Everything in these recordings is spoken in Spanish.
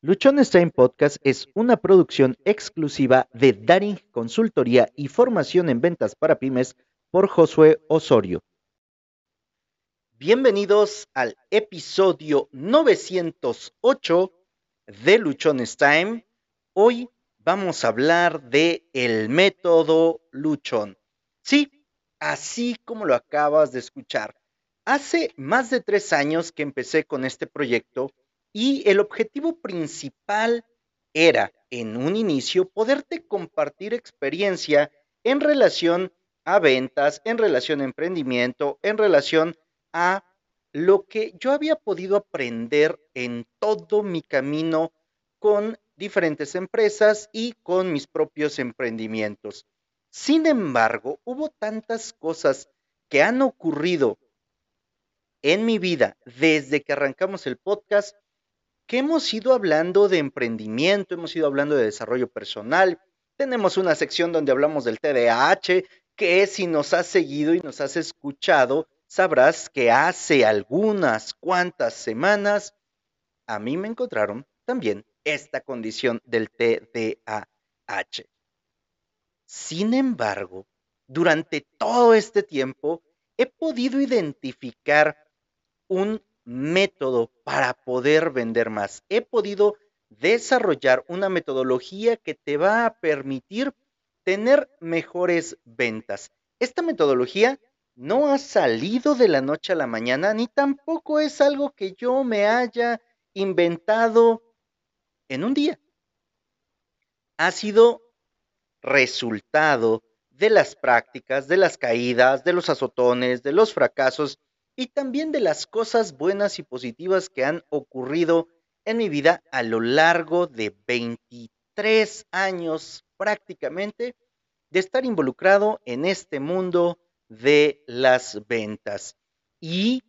Luchón Time Podcast es una producción exclusiva de Daring Consultoría y Formación en Ventas para Pymes por Josué Osorio. Bienvenidos al episodio 908 de Luchón Time. Hoy vamos a hablar de el método Luchón. Sí, así como lo acabas de escuchar. Hace más de tres años que empecé con este proyecto y el objetivo principal era, en un inicio, poderte compartir experiencia en relación a ventas, en relación a emprendimiento, en relación a lo que yo había podido aprender en todo mi camino con diferentes empresas y con mis propios emprendimientos. Sin embargo, hubo tantas cosas que han ocurrido en mi vida desde que arrancamos el podcast que hemos ido hablando de emprendimiento, hemos ido hablando de desarrollo personal. Tenemos una sección donde hablamos del TDAH, que si nos has seguido y nos has escuchado, sabrás que hace algunas cuantas semanas a mí me encontraron también esta condición del TDAH. Sin embargo, durante todo este tiempo he podido identificar un método para poder vender más. He podido desarrollar una metodología que te va a permitir tener mejores ventas. Esta metodología no ha salido de la noche a la mañana, ni tampoco es algo que yo me haya inventado en un día. Ha sido resultado de las prácticas, de las caídas, de los azotones, de los fracasos y también de las cosas buenas y positivas que han ocurrido en mi vida a lo largo de 23 años prácticamente de estar involucrado en este mundo de las ventas. Y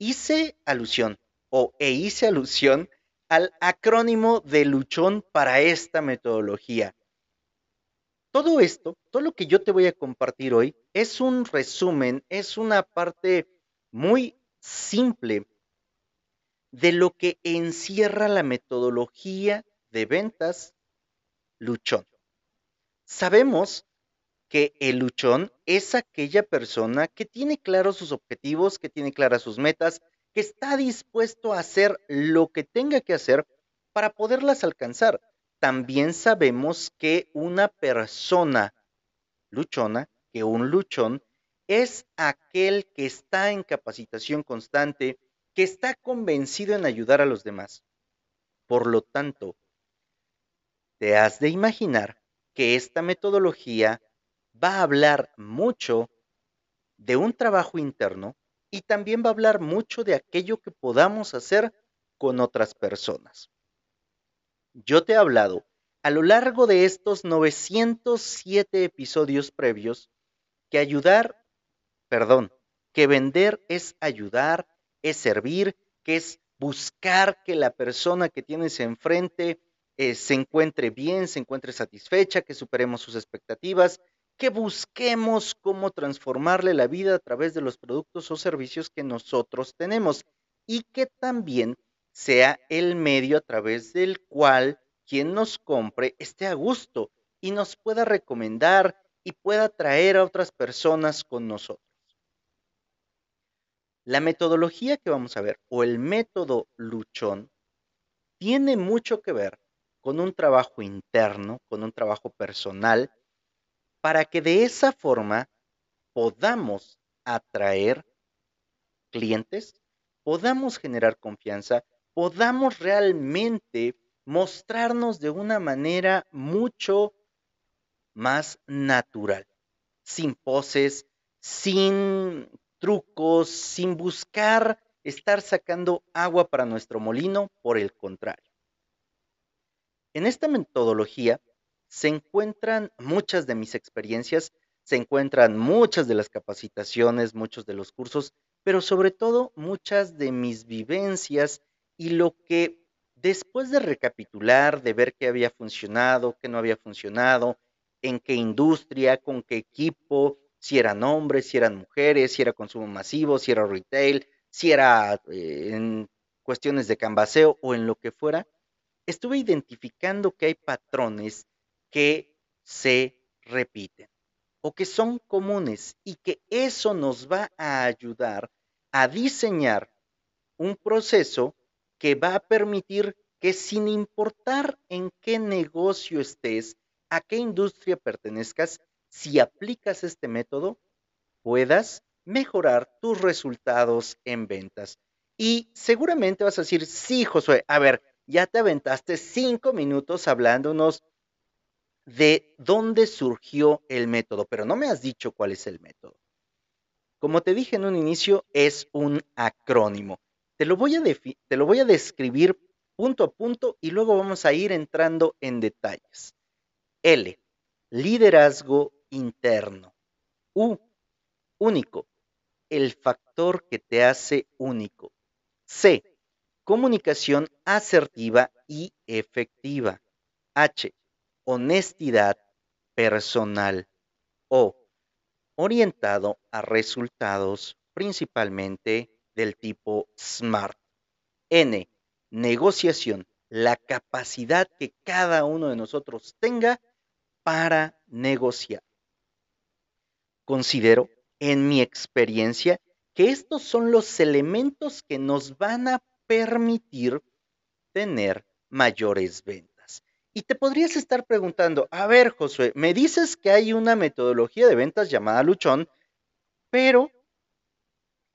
hice alusión o e hice alusión al acrónimo de luchón para esta metodología. Todo esto, todo lo que yo te voy a compartir hoy, es un resumen, es una parte muy simple de lo que encierra la metodología de ventas luchón. Sabemos que el luchón es aquella persona que tiene claros sus objetivos, que tiene claras sus metas, que está dispuesto a hacer lo que tenga que hacer para poderlas alcanzar también sabemos que una persona luchona, que un luchón, es aquel que está en capacitación constante, que está convencido en ayudar a los demás. Por lo tanto, te has de imaginar que esta metodología va a hablar mucho de un trabajo interno y también va a hablar mucho de aquello que podamos hacer con otras personas. Yo te he hablado a lo largo de estos 907 episodios previos que ayudar, perdón, que vender es ayudar, es servir, que es buscar que la persona que tienes enfrente eh, se encuentre bien, se encuentre satisfecha, que superemos sus expectativas, que busquemos cómo transformarle la vida a través de los productos o servicios que nosotros tenemos y que también sea el medio a través del cual quien nos compre esté a gusto y nos pueda recomendar y pueda traer a otras personas con nosotros. La metodología que vamos a ver o el método luchón tiene mucho que ver con un trabajo interno, con un trabajo personal, para que de esa forma podamos atraer clientes, podamos generar confianza podamos realmente mostrarnos de una manera mucho más natural, sin poses, sin trucos, sin buscar estar sacando agua para nuestro molino, por el contrario. En esta metodología se encuentran muchas de mis experiencias, se encuentran muchas de las capacitaciones, muchos de los cursos, pero sobre todo muchas de mis vivencias y lo que después de recapitular, de ver qué había funcionado, qué no había funcionado, en qué industria, con qué equipo, si eran hombres, si eran mujeres, si era consumo masivo, si era retail, si era eh, en cuestiones de canvaseo o en lo que fuera, estuve identificando que hay patrones que se repiten o que son comunes y que eso nos va a ayudar a diseñar un proceso que va a permitir que sin importar en qué negocio estés, a qué industria pertenezcas, si aplicas este método, puedas mejorar tus resultados en ventas. Y seguramente vas a decir, sí, Josué, a ver, ya te aventaste cinco minutos hablándonos de dónde surgió el método, pero no me has dicho cuál es el método. Como te dije en un inicio, es un acrónimo. Te lo voy a, describir punto a punto y luego vamos a ir entrando en detalles. L, liderazgo interno. U, único, el factor que te hace único. C, comunicación asertiva y efectiva. H, honestidad personal. O, orientado a resultados principalmente del tipo SMART. N, negociación, la capacidad que cada uno de nosotros tenga para negociar. Considero, en mi experiencia, que estos son los elementos que nos van a permitir tener mayores ventas. Y te podrías estar preguntando, a ver, Josué, me dices que hay una metodología de ventas llamada Luchón, pero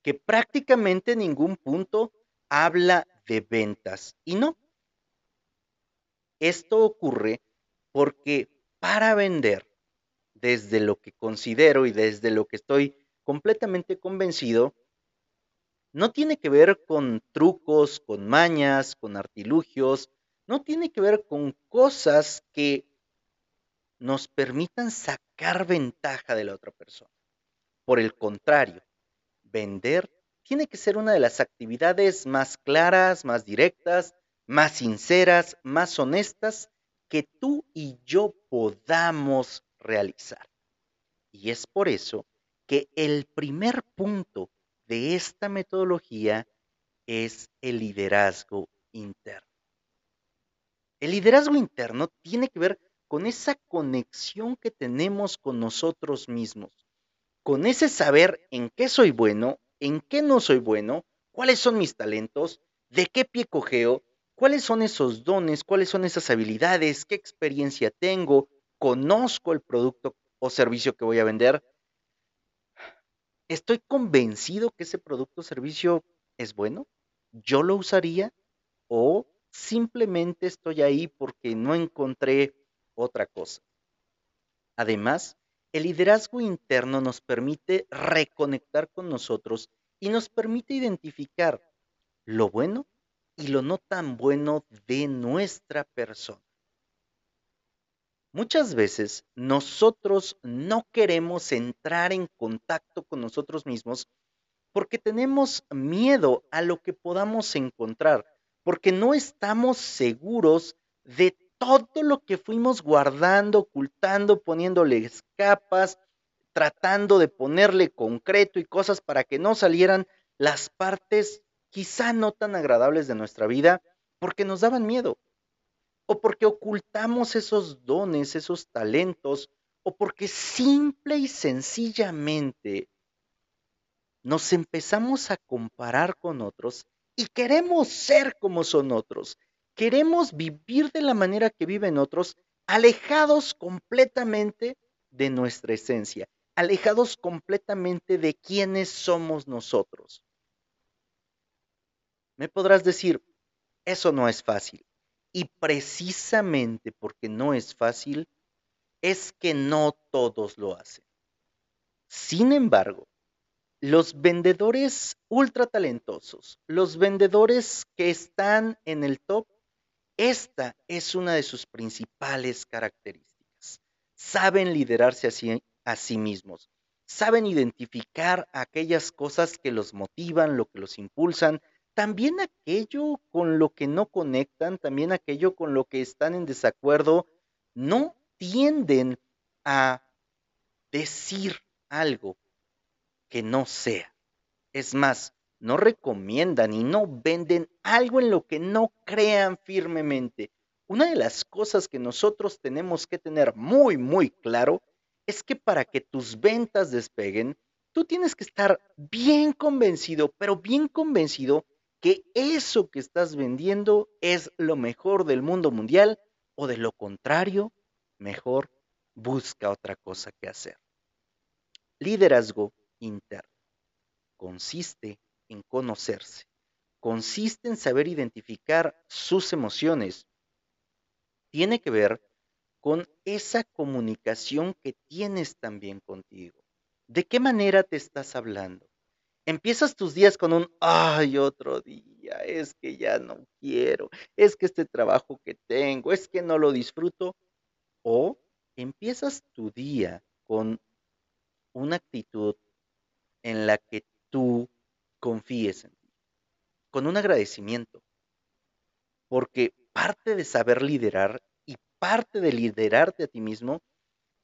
que prácticamente ningún punto habla de ventas. Y no. Esto ocurre porque para vender, desde lo que considero y desde lo que estoy completamente convencido, no tiene que ver con trucos, con mañas, con artilugios, no tiene que ver con cosas que nos permitan sacar ventaja de la otra persona. Por el contrario, vender tiene que ser una de las actividades más claras, más directas, más sinceras, más honestas que tú y yo podamos realizar. Y es por eso que el primer punto de esta metodología es el liderazgo interno. El liderazgo interno tiene que ver con esa conexión que tenemos con nosotros mismos, con ese saber en qué soy bueno en qué no soy bueno, cuáles son mis talentos, de qué pie cojeo, cuáles son esos dones, cuáles son esas habilidades, qué experiencia tengo, conozco el producto o servicio que voy a vender. Estoy convencido que ese producto o servicio es bueno, yo lo usaría o simplemente estoy ahí porque no encontré otra cosa. Además, el liderazgo interno nos permite reconectar con nosotros y nos permite identificar lo bueno y lo no tan bueno de nuestra persona. Muchas veces nosotros no queremos entrar en contacto con nosotros mismos porque tenemos miedo a lo que podamos encontrar, porque no estamos seguros de todo lo que fuimos guardando, ocultando, poniéndoles capas, tratando de ponerle concreto y cosas para que no salieran las partes quizá no tan agradables de nuestra vida porque nos daban miedo, o porque ocultamos esos dones, esos talentos, o porque simple y sencillamente nos empezamos a comparar con otros y queremos ser como son otros queremos vivir de la manera que viven otros, alejados completamente de nuestra esencia, alejados completamente de quiénes somos nosotros. Me podrás decir, eso no es fácil. Y precisamente porque no es fácil, es que no todos lo hacen. Sin embargo, los vendedores ultra talentosos, los vendedores que están en el top, esta es una de sus principales características. Saben liderarse a sí, mismos, saben identificar aquellas cosas que los motivan, lo que los impulsan, también aquello con lo que no conectan, también aquello con lo que están en desacuerdo, no tienden a decir algo que no sea. Es más, no recomiendan y no venden algo en lo que no crean firmemente. una de las cosas que nosotros tenemos que tener muy, muy claro es que para que tus ventas despeguen, tú tienes que estar bien convencido, pero bien convencido que eso que estás vendiendo es lo mejor del mundo mundial o de lo contrario, mejor busca otra cosa que hacer. Liderazgo interno consiste en conocerse, consiste en saber identificar sus emociones. Tiene que ver con esa comunicación que tienes también contigo. ¿De qué manera te estás hablando? Empiezas tus días con un, ay, otro día, es que ya no quiero, es que este trabajo que tengo, es que no lo disfruto. O empiezas tu día con una actitud en la que tú confíes en ti, con un agradecimiento. Porque parte de saber liderar y parte de liderarte a ti mismo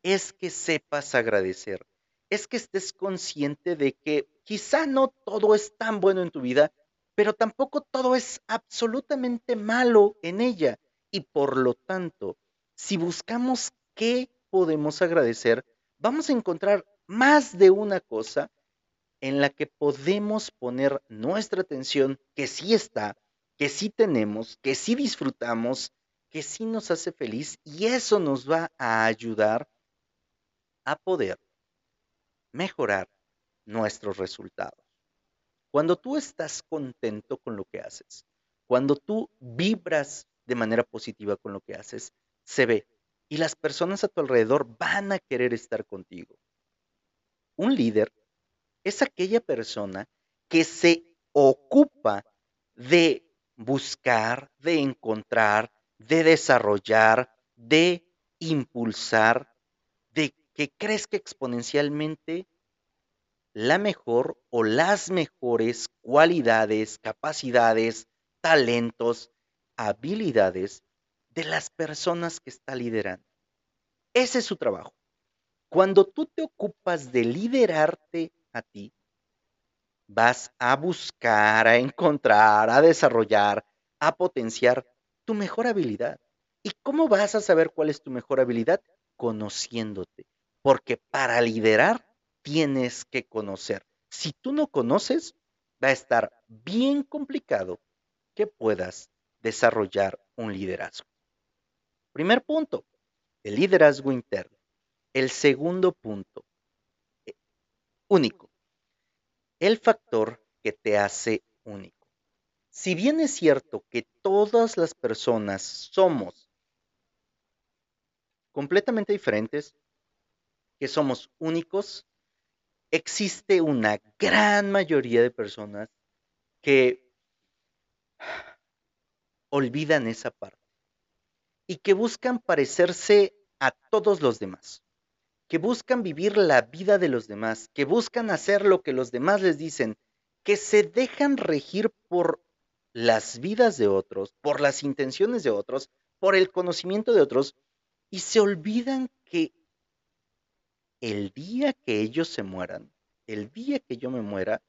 es que sepas agradecer, es que estés consciente de que quizá no todo es tan bueno en tu vida, pero tampoco todo es absolutamente malo en ella. Y por lo tanto, si buscamos qué podemos agradecer, vamos a encontrar más de una cosa en la que podemos poner nuestra atención, que sí está, que sí tenemos, que sí disfrutamos, que sí nos hace feliz y eso nos va a ayudar a poder mejorar nuestros resultados. Cuando tú estás contento con lo que haces, cuando tú vibras de manera positiva con lo que haces, se ve y las personas a tu alrededor van a querer estar contigo. Un líder es aquella persona que se ocupa de buscar, de encontrar, de desarrollar, de impulsar, de que crezca exponencialmente la mejor o las mejores cualidades, capacidades, talentos, habilidades de las personas que está liderando. Ese es su trabajo. Cuando tú te ocupas de liderarte a ti, vas a buscar, a encontrar, a desarrollar, a potenciar tu mejor habilidad. ¿Y cómo vas a saber cuál es tu mejor habilidad? Conociéndote. Porque para liderar tienes que conocer. Si tú no conoces, va a estar bien complicado que puedas desarrollar un liderazgo. Primer punto, el liderazgo interno. El segundo punto, eh, único. El factor que te hace único. Si bien es cierto que todas las personas somos completamente diferentes, que somos únicos, existe una gran mayoría de personas que olvidan esa parte y que buscan parecerse a todos los demás, que buscan vivir la vida de los demás, que buscan hacer lo que los demás les dicen, que se dejan regir por las vidas de otros, por las intenciones de otros, por el conocimiento de otros, y se olvidan que el día que ellos se mueran, el día que yo me muera,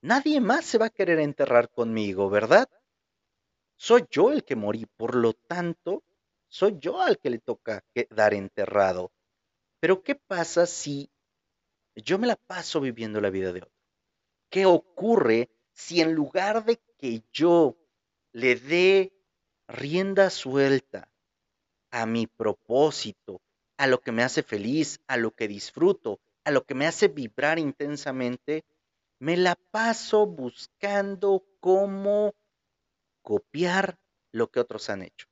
nadie más se va a querer enterrar conmigo, ¿verdad? Soy yo el que morí, por lo tanto, soy yo al que le toca quedar enterrado. Pero ¿qué pasa si yo me la paso viviendo la vida de otro? ¿Qué ocurre si en lugar de que yo le dé rienda suelta a mi propósito, a lo que me hace feliz, a lo que disfruto, a lo que me hace vibrar intensamente, me la paso buscando cómo copiar lo que otros han hecho.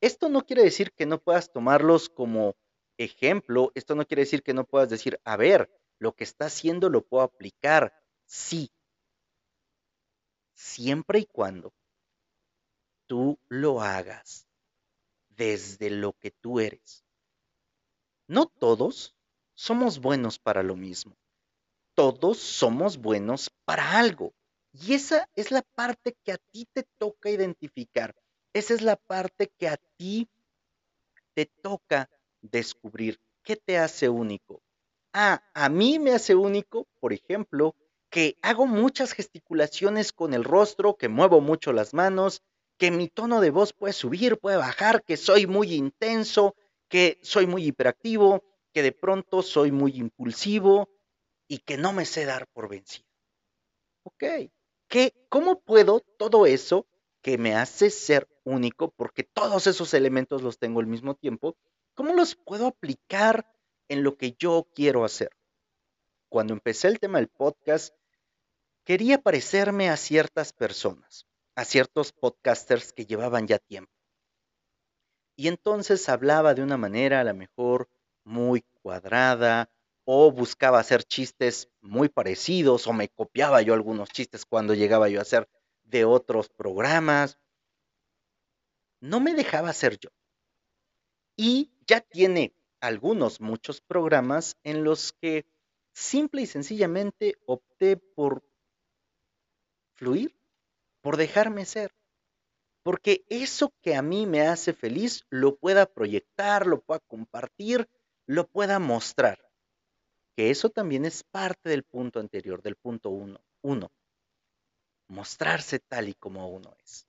Esto no quiere decir que no puedas tomarlos como ejemplo, esto no quiere decir que no puedas decir, a ver, lo que está haciendo lo puedo aplicar. Sí, siempre y cuando tú lo hagas desde lo que tú eres. No todos somos buenos para lo mismo. Todos somos buenos para algo. Y esa es la parte que a ti te toca identificar. Esa es la parte que a ti te toca descubrir. ¿Qué te hace único? Ah, a mí me hace único, por ejemplo, que hago muchas gesticulaciones con el rostro, que muevo mucho las manos, que mi tono de voz puede subir, puede bajar, que soy muy intenso, que soy muy hiperactivo, que de pronto soy muy impulsivo y que no me sé dar por vencido. Ok, ¿Qué, ¿cómo puedo todo eso que me hace ser único, porque todos esos elementos los tengo al mismo tiempo, cómo los puedo aplicar en lo que yo quiero hacer? Cuando empecé el tema del podcast, quería parecerme a ciertas personas, a ciertos podcasters que llevaban ya tiempo. Y entonces hablaba de una manera a lo mejor muy cuadrada o buscaba hacer chistes muy parecidos o me copiaba yo algunos chistes cuando llegaba yo a hacer de otros programas. No me dejaba ser yo. Y ya tiene algunos, muchos programas en los que simple y sencillamente opté por fluir, por dejarme ser. Porque eso que a mí me hace feliz lo pueda proyectar, lo pueda compartir, lo pueda mostrar. Que eso también es parte del punto anterior, del punto uno. uno mostrarse tal y como uno es.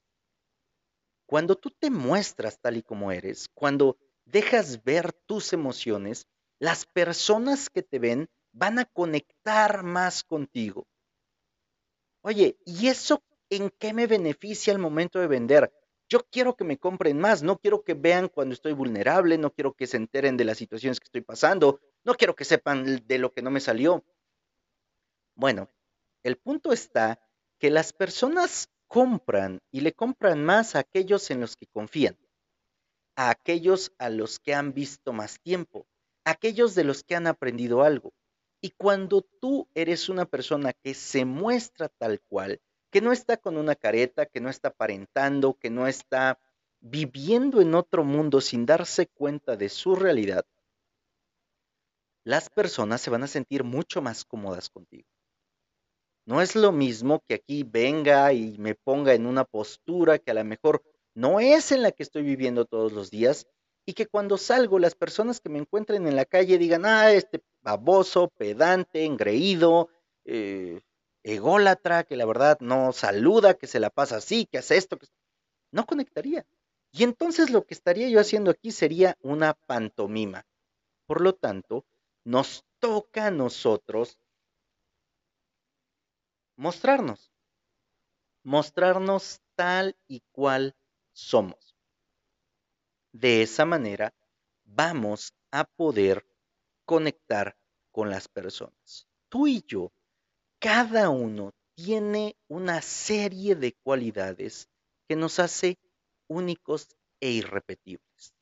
Cuando tú te muestras tal y como eres, cuando dejas ver tus emociones, las personas que te ven van a conectar más contigo. Oye, ¿y eso en qué me beneficia al momento de vender? Yo quiero que me compren más, no quiero que vean cuando estoy vulnerable, no quiero que se enteren de las situaciones que estoy pasando, no quiero que sepan de lo que no me salió. Bueno, el punto está que las personas compran y le compran más a aquellos en los que confían, a aquellos a los que han visto más tiempo, aquellos de los que han aprendido algo. Y cuando tú eres una persona que se muestra tal cual, que no está con una careta, que no está aparentando, que no está viviendo en otro mundo sin darse cuenta de su realidad, las personas se van a sentir mucho más cómodas contigo. No es lo mismo que aquí venga y me ponga en una postura que a lo mejor no es en la que estoy viviendo todos los días y que cuando salgo las personas que me encuentren en la calle digan, ah, este baboso, pedante, engreído, eh, ególatra, que la verdad no saluda, que se la pasa así, que hace esto, que... no conectaría. Y entonces lo que estaría yo haciendo aquí sería una pantomima. Por lo tanto, nos toca a nosotros mostrarnos, mostrarnos tal y cual somos. De esa manera vamos a poder conectar con las personas. Tú y yo, cada uno tiene una serie de cualidades que nos hace únicos e irrepetibles.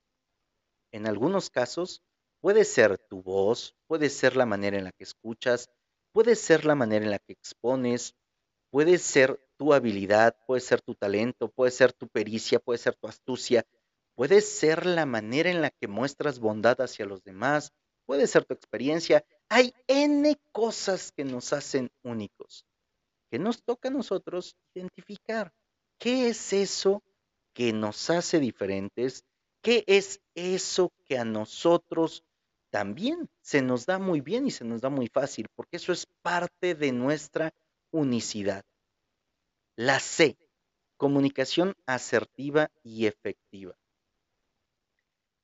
En algunos casos puede ser tu voz, puede ser la manera en la que escuchas, puede ser la manera en la que expones, puede ser tu habilidad, puede ser tu talento, puede ser tu pericia, puede ser tu astucia, puede ser la manera en la que muestras bondad hacia los demás, puede ser tu experiencia. Hay N cosas que nos hacen únicos, que nos toca a nosotros identificar. ¿Qué es eso que nos hace diferentes? ¿Qué es eso que a nosotros también se nos da muy bien y se nos da muy fácil, porque eso es parte de nuestra unicidad. La C, comunicación asertiva y efectiva.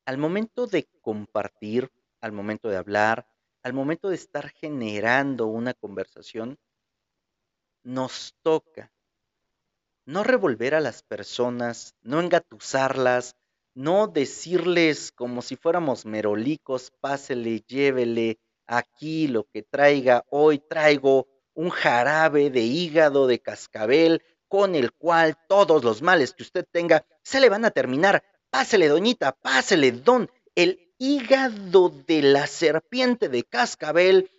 Al momento de compartir, al momento de hablar, al momento de estar generando una conversación, nos toca no revolver a las personas, no engatusarlas, no decirles como si fuéramos merolicos, pásele, llévele aquí lo que traiga. Hoy traigo un jarabe de hígado de cascabel con el cual todos los males que usted tenga se le van a terminar. Pásele, doñita, pásele, don. El hígado de la serpiente de cascabel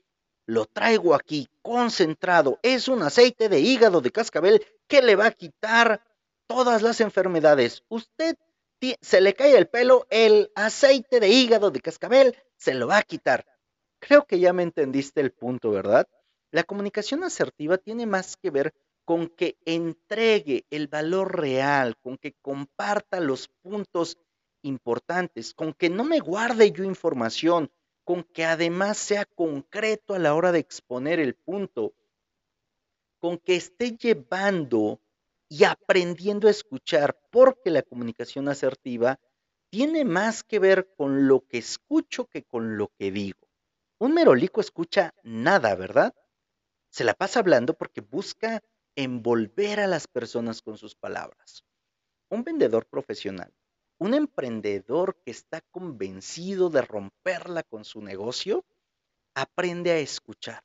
lo traigo aquí concentrado. Es un aceite de hígado de cascabel que le va a quitar todas las enfermedades. Usted se le cae el pelo, el aceite de hígado de cascabel se lo va a quitar. Creo que ya me entendiste el punto, ¿verdad? La comunicación asertiva tiene más que ver con que entregue el valor real, con que comparta los puntos importantes, con que no me guarde yo información, con que además sea concreto a la hora de exponer el punto, con que esté llevando y aprendiendo a escuchar, porque la comunicación asertiva tiene más que ver con lo que escucho que con lo que digo. Un merolico escucha nada, ¿verdad? Se la pasa hablando porque busca envolver a las personas con sus palabras. Un vendedor profesional, un emprendedor que está convencido de romperla con su negocio, aprende a escuchar.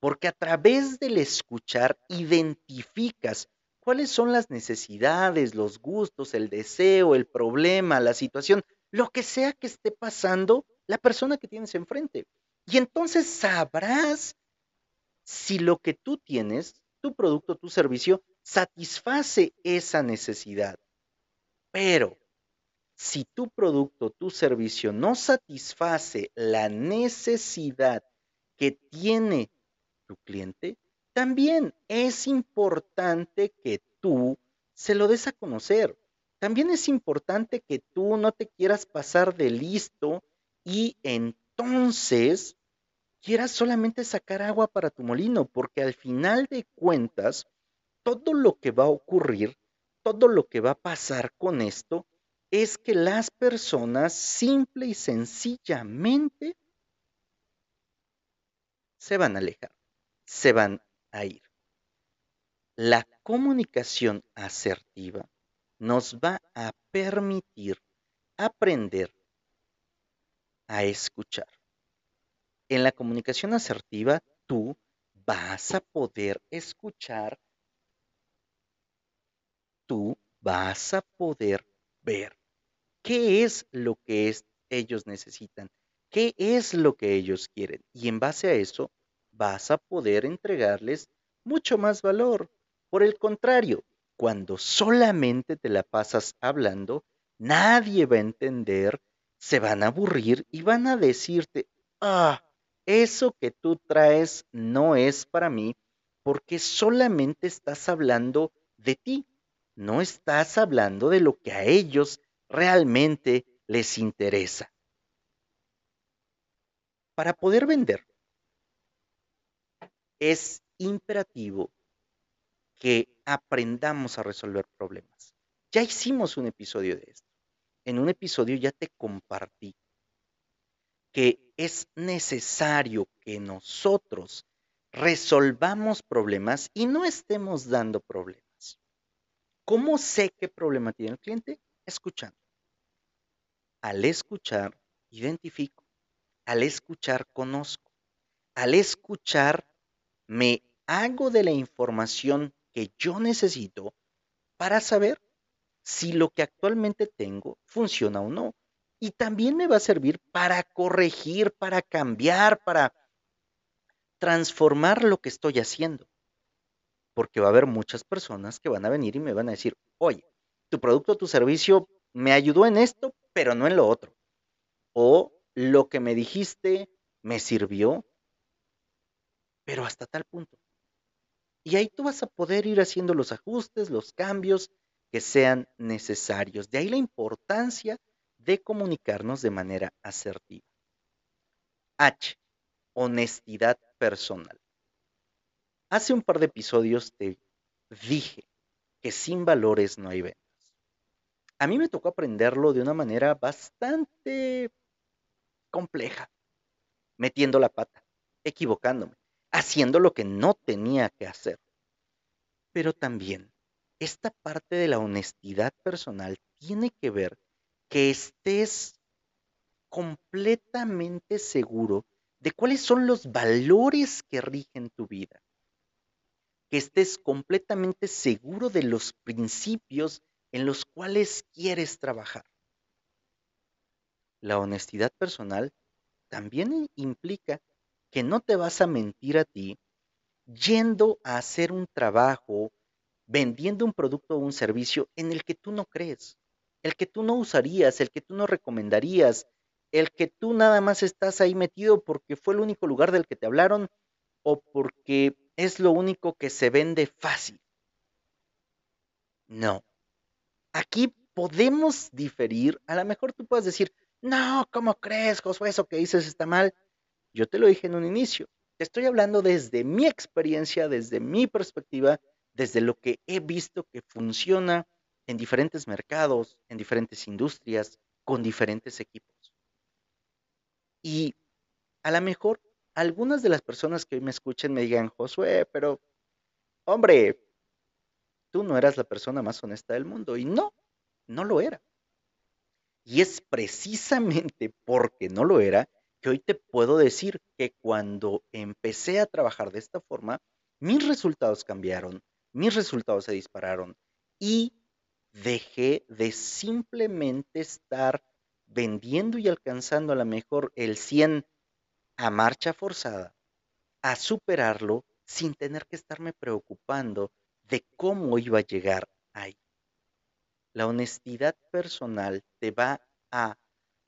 Porque a través del escuchar identificas cuáles son las necesidades, los gustos, el deseo, el problema, la situación, lo que sea que esté pasando la persona que tienes enfrente. Y entonces sabrás si lo que tú tienes, tu producto, tu servicio, satisface esa necesidad. Pero si tu producto, tu servicio no satisface la necesidad que tiene tu cliente, también es importante que tú se lo des a conocer. También es importante que tú no te quieras pasar de listo y entonces quieras solamente sacar agua para tu molino, porque al final de cuentas, todo lo que va a ocurrir, todo lo que va a pasar con esto, es que las personas simple y sencillamente se van a alejar, se van a ir. La comunicación asertiva nos va a permitir aprender a escuchar. En la comunicación asertiva, tú vas a poder escuchar, tú vas a poder ver qué es lo que ellos necesitan, qué es lo que ellos quieren. Y en base a eso, vas a poder entregarles mucho más valor. Por el contrario, cuando solamente te la pasas hablando, nadie va a entender, se van a aburrir y van a decirte, ah, eso que tú traes no es para mí porque solamente estás hablando de ti, no estás hablando de lo que a ellos realmente les interesa. Para poder vender, es imperativo que aprendamos a resolver problemas. Ya hicimos un episodio de esto. En un episodio ya te compartí que es necesario que nosotros resolvamos problemas y no estemos dando problemas. ¿Cómo sé qué problema tiene el cliente? Escuchando. Al escuchar, identifico. Al escuchar, conozco. Al escuchar, me hago de la información que yo necesito para saber si lo que actualmente tengo funciona o no y también me va a servir para corregir, para cambiar, para transformar lo que estoy haciendo. Porque va a haber muchas personas que van a venir y me van a decir, oye, tu producto, tu servicio me ayudó en esto, pero no en lo otro. O lo que me dijiste me sirvió, pero hasta tal punto. Y ahí tú vas a poder ir haciendo los ajustes, los cambios que sean necesarios. De ahí la importancia de comunicarnos de manera asertiva. H. Honestidad personal. Hace un par de episodios te dije que sin valores no hay ventas. A mí me tocó aprenderlo de una manera bastante compleja, metiendo la pata, equivocándome, haciendo lo que no tenía que hacer. Pero también esta parte de la honestidad personal tiene que ver que estés completamente seguro de cuáles son los valores que rigen tu vida. Que estés completamente seguro de los principios en los cuales quieres trabajar. La honestidad personal también implica que no te vas a mentir a ti yendo a hacer un trabajo, vendiendo un producto o un servicio en el que tú no crees el que tú no usarías, el que tú no recomendarías, el que tú nada más estás ahí metido porque fue el único lugar del que te hablaron o porque es lo único que se vende fácil. No. Aquí podemos diferir. A lo mejor tú puedes decir, no, ¿cómo crees, Josué? Eso que dices está mal. Yo te lo dije en un inicio. Te estoy hablando desde mi experiencia, desde mi perspectiva, desde lo que he visto que funciona en diferentes mercados, en diferentes industrias, con diferentes equipos. Y a lo mejor algunas de las personas que hoy me escuchen me digan, Josué, pero hombre, tú no eras la persona más honesta del mundo. Y no, no lo era. Y es precisamente porque no lo era que hoy te puedo decir que cuando empecé a trabajar de esta forma, mis resultados cambiaron, mis resultados se dispararon y dejé de simplemente estar vendiendo y alcanzando a lo mejor el 100 a marcha forzada, a superarlo sin tener que estarme preocupando de cómo iba a llegar ahí. La honestidad personal te va a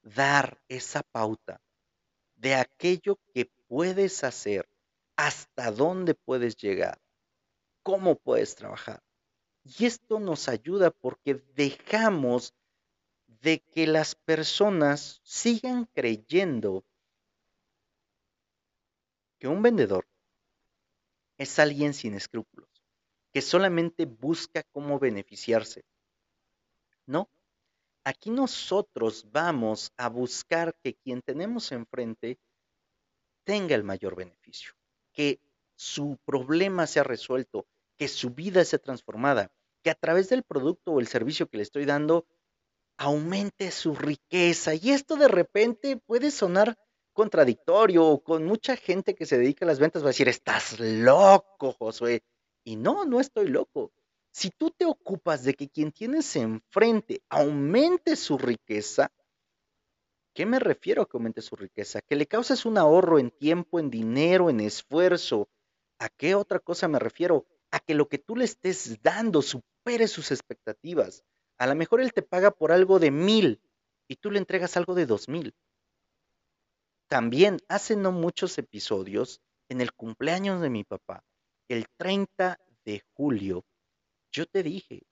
dar esa pauta de aquello que puedes hacer, hasta dónde puedes llegar, cómo puedes trabajar. Y esto nos ayuda porque dejamos de que las personas sigan creyendo que un vendedor es alguien sin escrúpulos, que solamente busca cómo beneficiarse. No, aquí nosotros vamos a buscar que quien tenemos enfrente tenga el mayor beneficio, que su problema sea resuelto, que su vida sea transformada, que a través del producto o el servicio que le estoy dando aumente su riqueza. Y esto de repente puede sonar contradictorio con mucha gente que se dedica a las ventas va a decir, estás loco, Josué. Y no, no estoy loco. Si tú te ocupas de que quien tienes enfrente aumente su riqueza, ¿qué me refiero a que aumente su riqueza? Que le causes un ahorro en tiempo, en dinero, en esfuerzo. ¿A qué otra cosa me refiero? A que lo que tú le estés dando supere sus expectativas. A lo mejor él te paga por algo de mil y tú le entregas algo de dos mil. También hace no muchos episodios, en el cumpleaños de mi papá, el 30 de julio, yo te dije,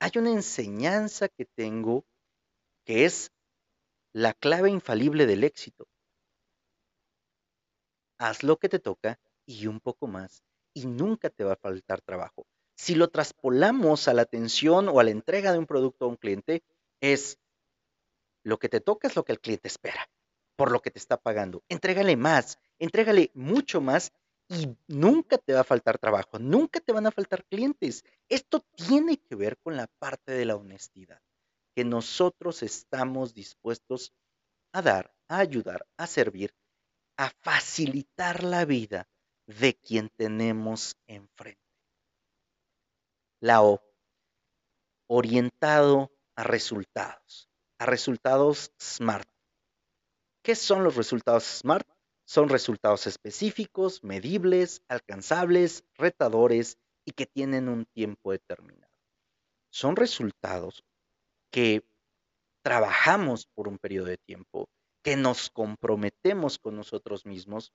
hay una enseñanza que tengo que es la clave infalible del éxito. Haz lo que te toca y un poco más, y nunca te va a faltar trabajo. Si lo traspolamos a la atención o a la entrega de un producto a un cliente, es lo que te toca es lo que el cliente espera, por lo que te está pagando. Entrégale más, entrégale mucho más y nunca te va a faltar trabajo, nunca te van a faltar clientes. Esto tiene que ver con la parte de la honestidad, que nosotros estamos dispuestos a dar, a ayudar, a servir, a facilitar la vida de quien tenemos enfrente. La O, orientado a resultados, a resultados SMART. ¿Qué son los resultados SMART? Son resultados específicos, medibles, alcanzables, retadores y que tienen un tiempo determinado. Son resultados que trabajamos por un periodo de tiempo, que nos comprometemos con nosotros mismos,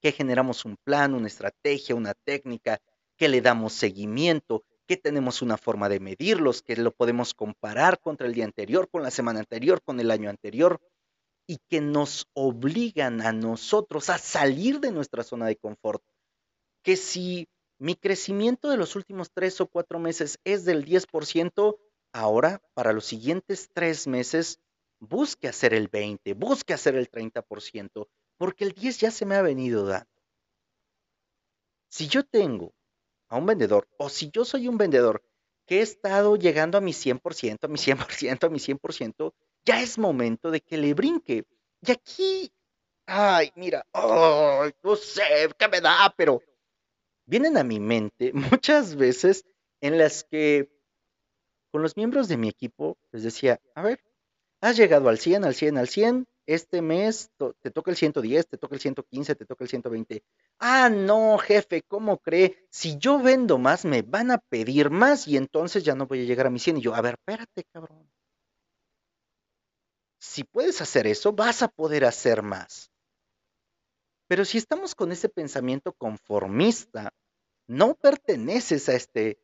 que generamos un plan, una estrategia, una técnica, que le damos seguimiento, que tenemos una forma de medirlos, que lo podemos comparar contra el día anterior, con la semana anterior, con el año anterior, y que nos obligan a nosotros a salir de nuestra zona de confort. Que si mi crecimiento de los últimos tres o cuatro meses es del 10%, ahora para los siguientes tres meses busque hacer el 20, busque hacer el 30%, porque el 10 ya se me ha venido dando. Si yo tengo a un vendedor, o si yo soy un vendedor que he estado llegando a mi 100%, a mi 100%, a mi 100%, ya es momento de que le brinque. Y aquí, ay, mira, no sé qué me da, pero vienen a mi mente muchas veces en las que con los miembros de mi equipo les decía, a ver, has llegado al 100, al 100, al 100, este mes te toca el 110, te toca el 115, te toca el 120. Ah, no, jefe, ¿cómo cree? Si yo vendo más, me van a pedir más y entonces ya no voy a llegar a mi 100. Y yo, a ver, espérate, cabrón si puedes hacer eso, vas a poder hacer más. Pero si estamos con ese pensamiento conformista, no perteneces a este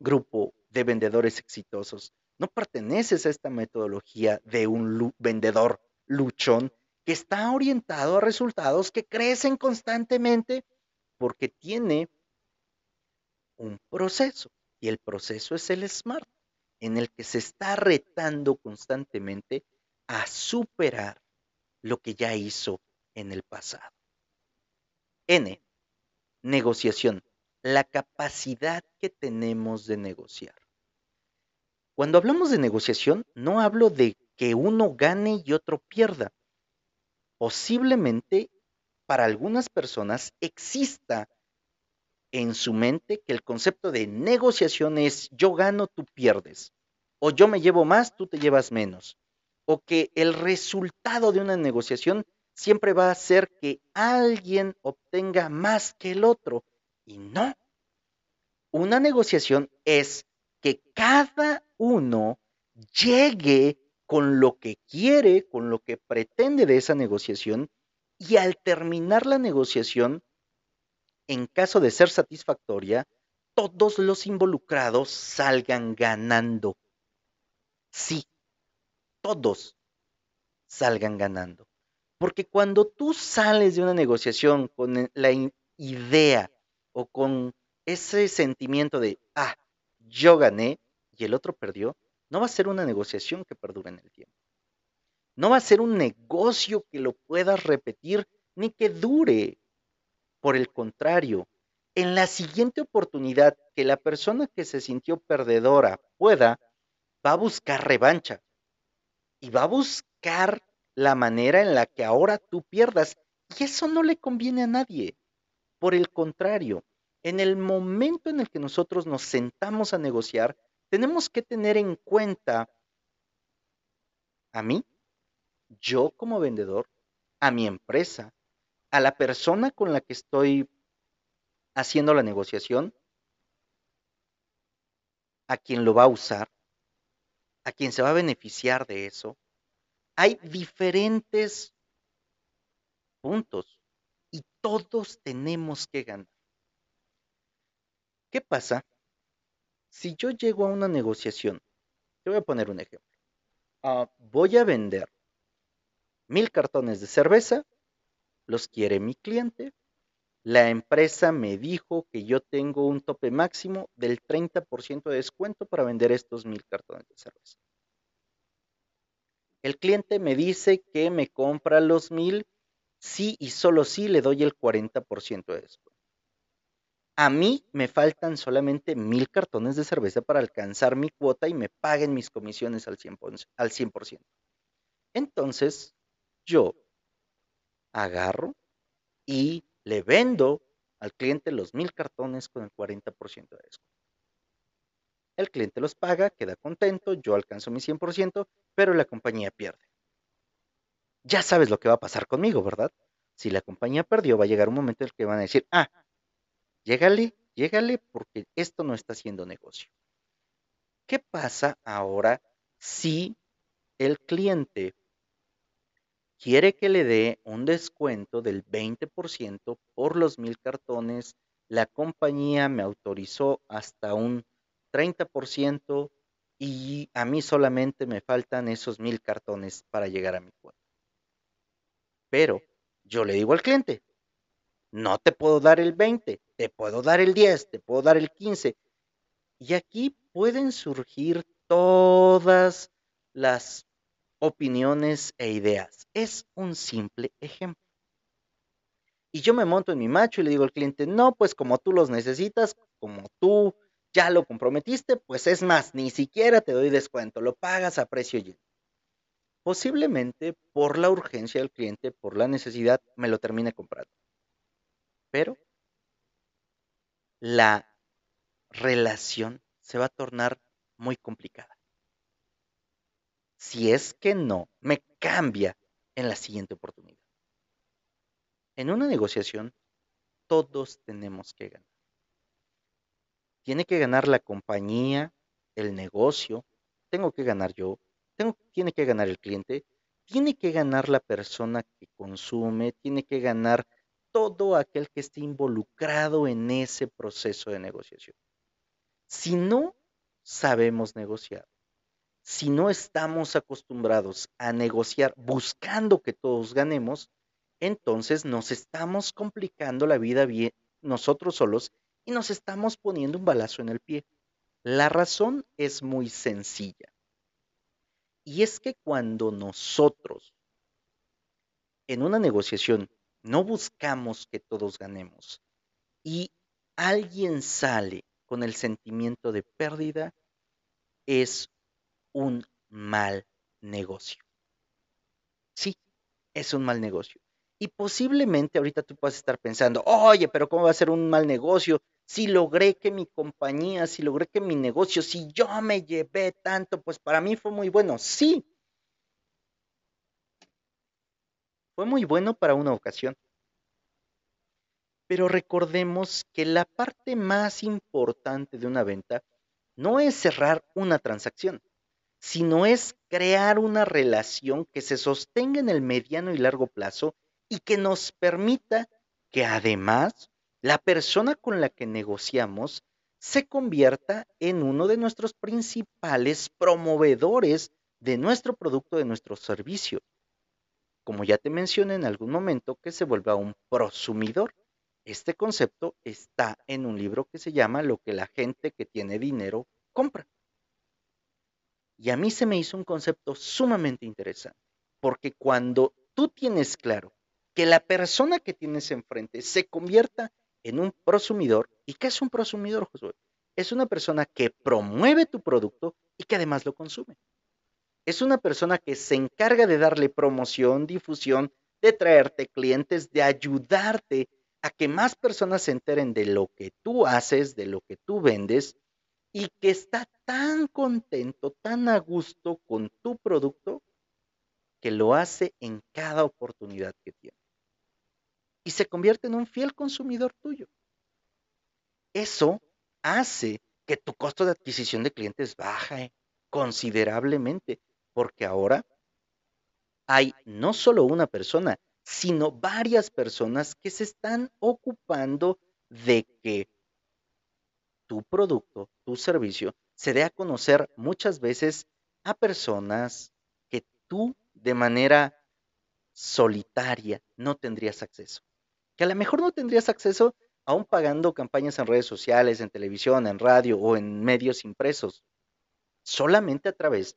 grupo de vendedores exitosos, no perteneces a esta metodología de un vendedor luchón que está orientado a resultados que crecen constantemente porque tiene un proceso y el proceso es el SMART, en el que se está retando constantemente a superar lo que ya hizo en el pasado. N. Negociación. La capacidad que tenemos de negociar. Cuando hablamos de negociación, no hablo de que uno gane y otro pierda. Posiblemente para algunas personas exista en su mente que el concepto de negociación es yo gano, tú pierdes, o yo me llevo más, tú te llevas menos, o que el resultado de una negociación siempre va a ser que alguien obtenga más que el otro, y no. Una negociación es que cada uno llegue con lo que quiere, con lo que pretende de esa negociación, y al terminar la negociación, en caso de ser satisfactoria, todos los involucrados salgan ganando. Sí, todos salgan ganando. Porque cuando tú sales de una negociación con la idea o con ese sentimiento de, ah, yo gané y el otro perdió, no va a ser una negociación que perdure en el tiempo. No va a ser un negocio que lo puedas repetir ni que dure. Por el contrario, en la siguiente oportunidad que la persona que se sintió perdedora pueda, va a buscar revancha y va a buscar la manera en la que ahora tú pierdas. Y eso no le conviene a nadie. Por el contrario, en el momento en el que nosotros nos sentamos a negociar, tenemos que tener en cuenta a mí yo como vendedor, a mi empresa, a la persona con la que estoy haciendo la negociación, a quien lo va a usar, a quien se va a beneficiar de eso. Hay diferentes puntos y todos tenemos que ganar. ¿Qué pasa si yo llego a una negociación? Te voy a poner un ejemplo. Ah, voy a vender mil cartones de cerveza, los quiere mi cliente. La empresa me dijo que yo tengo un tope máximo del 30% de descuento para vender estos mil cartones de cerveza. El cliente me dice que me compra los mil sí y solo sí le doy el 40% de descuento. A mí me faltan solamente mil cartones de cerveza para alcanzar mi cuota y me paguen mis comisiones al 100%. Al 100%. Entonces, yo agarro y le vendo al cliente los mil cartones con el 40% de descuento. El cliente los paga, queda contento, yo alcanzo mi 100%, pero la compañía pierde. Ya sabes lo que va a pasar conmigo, ¿verdad? Si la compañía perdió, va a llegar un momento en el que van a decir, ah, llégale, llégale porque esto no está haciendo negocio. ¿Qué pasa ahora si el cliente quiere que le dé un descuento del 20% por los mil cartones. La compañía me autorizó hasta un 30% y a mí solamente me faltan esos mil cartones para llegar a mi cuenta. Pero yo le digo al cliente, no te puedo dar el 20, te puedo dar el 10, te puedo dar el 15. Y aquí pueden surgir todas las opiniones e ideas. Es un simple ejemplo. Y yo me monto en mi macho y le digo al cliente, no, pues como tú los necesitas, como tú ya lo comprometiste, pues es más, ni siquiera te doy descuento, lo pagas a precio lleno. Posiblemente por la urgencia del cliente, por la necesidad, me lo termine comprando. Pero la relación se va a tornar muy complicada si es que no me cambia en la siguiente oportunidad. En una negociación, todos tenemos que ganar. Tiene que ganar la compañía, el negocio, tengo que ganar yo, tengo, tiene que ganar el cliente, tiene que ganar la persona que consume, tiene que ganar todo aquel que esté involucrado en ese proceso de negociación. Si no sabemos negociar, si no estamos acostumbrados a negociar buscando que todos ganemos, entonces nos estamos complicando la vida bien, nosotros solos y nos estamos poniendo un balazo en el pie. La razón es muy sencilla. Y es que cuando nosotros en una negociación no buscamos que todos ganemos y alguien sale con el sentimiento de pérdida, es un mal negocio. Sí, es un mal negocio. Y posiblemente ahorita tú puedas estar pensando, oye, pero ¿cómo va a ser un mal negocio? Si logré que mi compañía, si logré que mi negocio, si yo me llevé tanto, pues para mí fue muy bueno. Sí. Fue muy bueno para una ocasión. Pero recordemos que la parte más importante de una venta no es cerrar una transacción, sino es crear una relación que se sostenga en el mediano y largo plazo y que nos permita que además la persona con la que negociamos se convierta en uno de nuestros principales promovedores de nuestro producto, de nuestro servicio. Como ya te mencioné en algún momento, que se vuelva un prosumidor. Este concepto está en un libro que se llama Lo que la gente que tiene dinero compra. Y a mí se me hizo un concepto sumamente interesante, porque cuando tú tienes claro que la persona que tienes enfrente se convierta en un prosumidor, ¿y qué es un prosumidor, Josué? Es una persona que promueve tu producto y que además lo consume. Es una persona que se encarga de darle promoción, difusión, de traerte clientes, de ayudarte a que más personas se enteren de lo que tú haces, de lo que tú vendes y que está tan contento, tan a gusto con tu producto que lo hace en cada oportunidad que tiene. Y se convierte en un fiel consumidor tuyo. Eso hace que tu costo de adquisición de clientes baje considerablemente, porque ahora hay no solo una persona, sino varias personas que se están ocupando de que tu producto, tu servicio, se dé a conocer muchas veces a personas que tú de manera solitaria no tendrías acceso. Que a lo mejor no tendrías acceso aún pagando campañas en redes sociales, en televisión, en radio o en medios impresos, solamente a través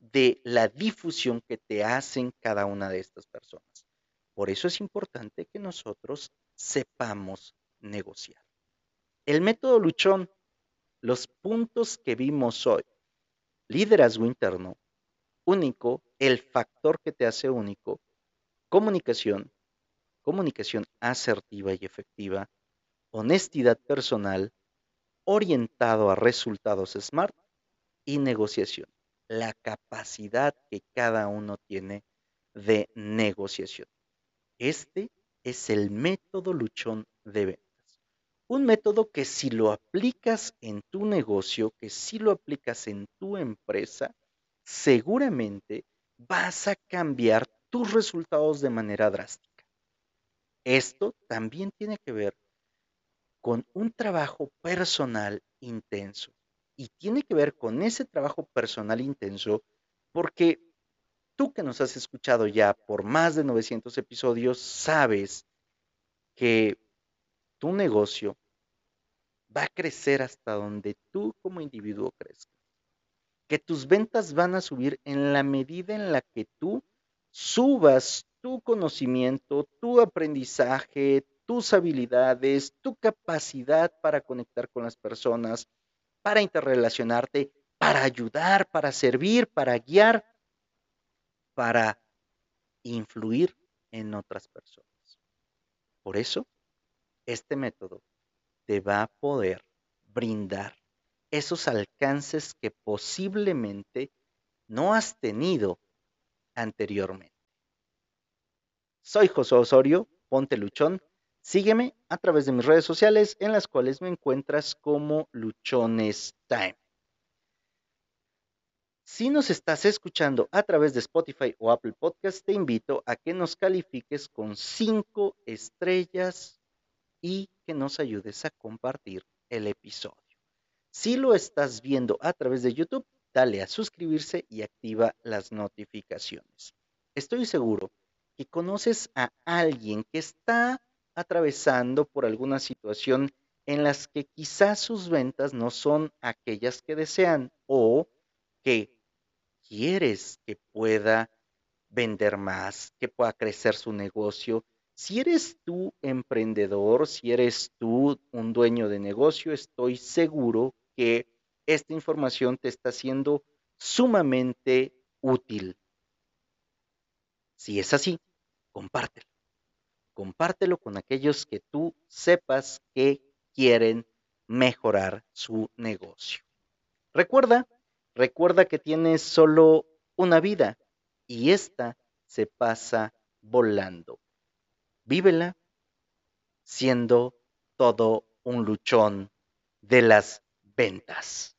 de la difusión que te hacen cada una de estas personas. Por eso es importante que nosotros sepamos negociar. El método luchón, los puntos que vimos hoy, liderazgo interno, único, el factor que te hace único, comunicación, comunicación asertiva y efectiva, honestidad personal, orientado a resultados SMART y negociación, la capacidad que cada uno tiene de negociación. Este es el método luchón de ventas. Un método que si lo aplicas en tu negocio, que si lo aplicas en tu empresa, seguramente vas a cambiar tus resultados de manera drástica. Esto también tiene que ver con un trabajo personal intenso. Y tiene que ver con ese trabajo personal intenso porque tú que nos has escuchado ya por más de 900 episodios, sabes que tu negocio va a crecer hasta donde tú como individuo crezcas. Que tus ventas van a subir en la medida en la que tú subas tu conocimiento, tu aprendizaje, tus habilidades, tu capacidad para conectar con las personas, para interrelacionarte, para ayudar, para servir, para guiar para influir en otras personas. Por eso, este método te va a poder brindar esos alcances que posiblemente no has tenido anteriormente. Soy José Osorio, ponte luchón. Sígueme a través de mis redes sociales en las cuales me encuentras como Luchones Time. Si nos estás escuchando a través de Spotify o Apple Podcast, te invito a que nos califiques con cinco estrellas y que nos ayudes a compartir el episodio. Si lo estás viendo a través de YouTube, dale a suscribirse y activa las notificaciones. Estoy seguro que conoces a alguien que está atravesando por alguna situación en las que quizás sus ventas no son aquellas que desean o que quieres que pueda vender más, que pueda crecer su negocio. Si eres tú emprendedor, si eres tú un dueño de negocio, estoy seguro que esta información te está siendo sumamente útil. Si es así, compártelo. Compártelo con aquellos que tú sepas que quieren mejorar su negocio. Recuerda, recuerda que tienes solo una vida y esta se pasa volando. Vívela siendo todo un luchón de las ventas.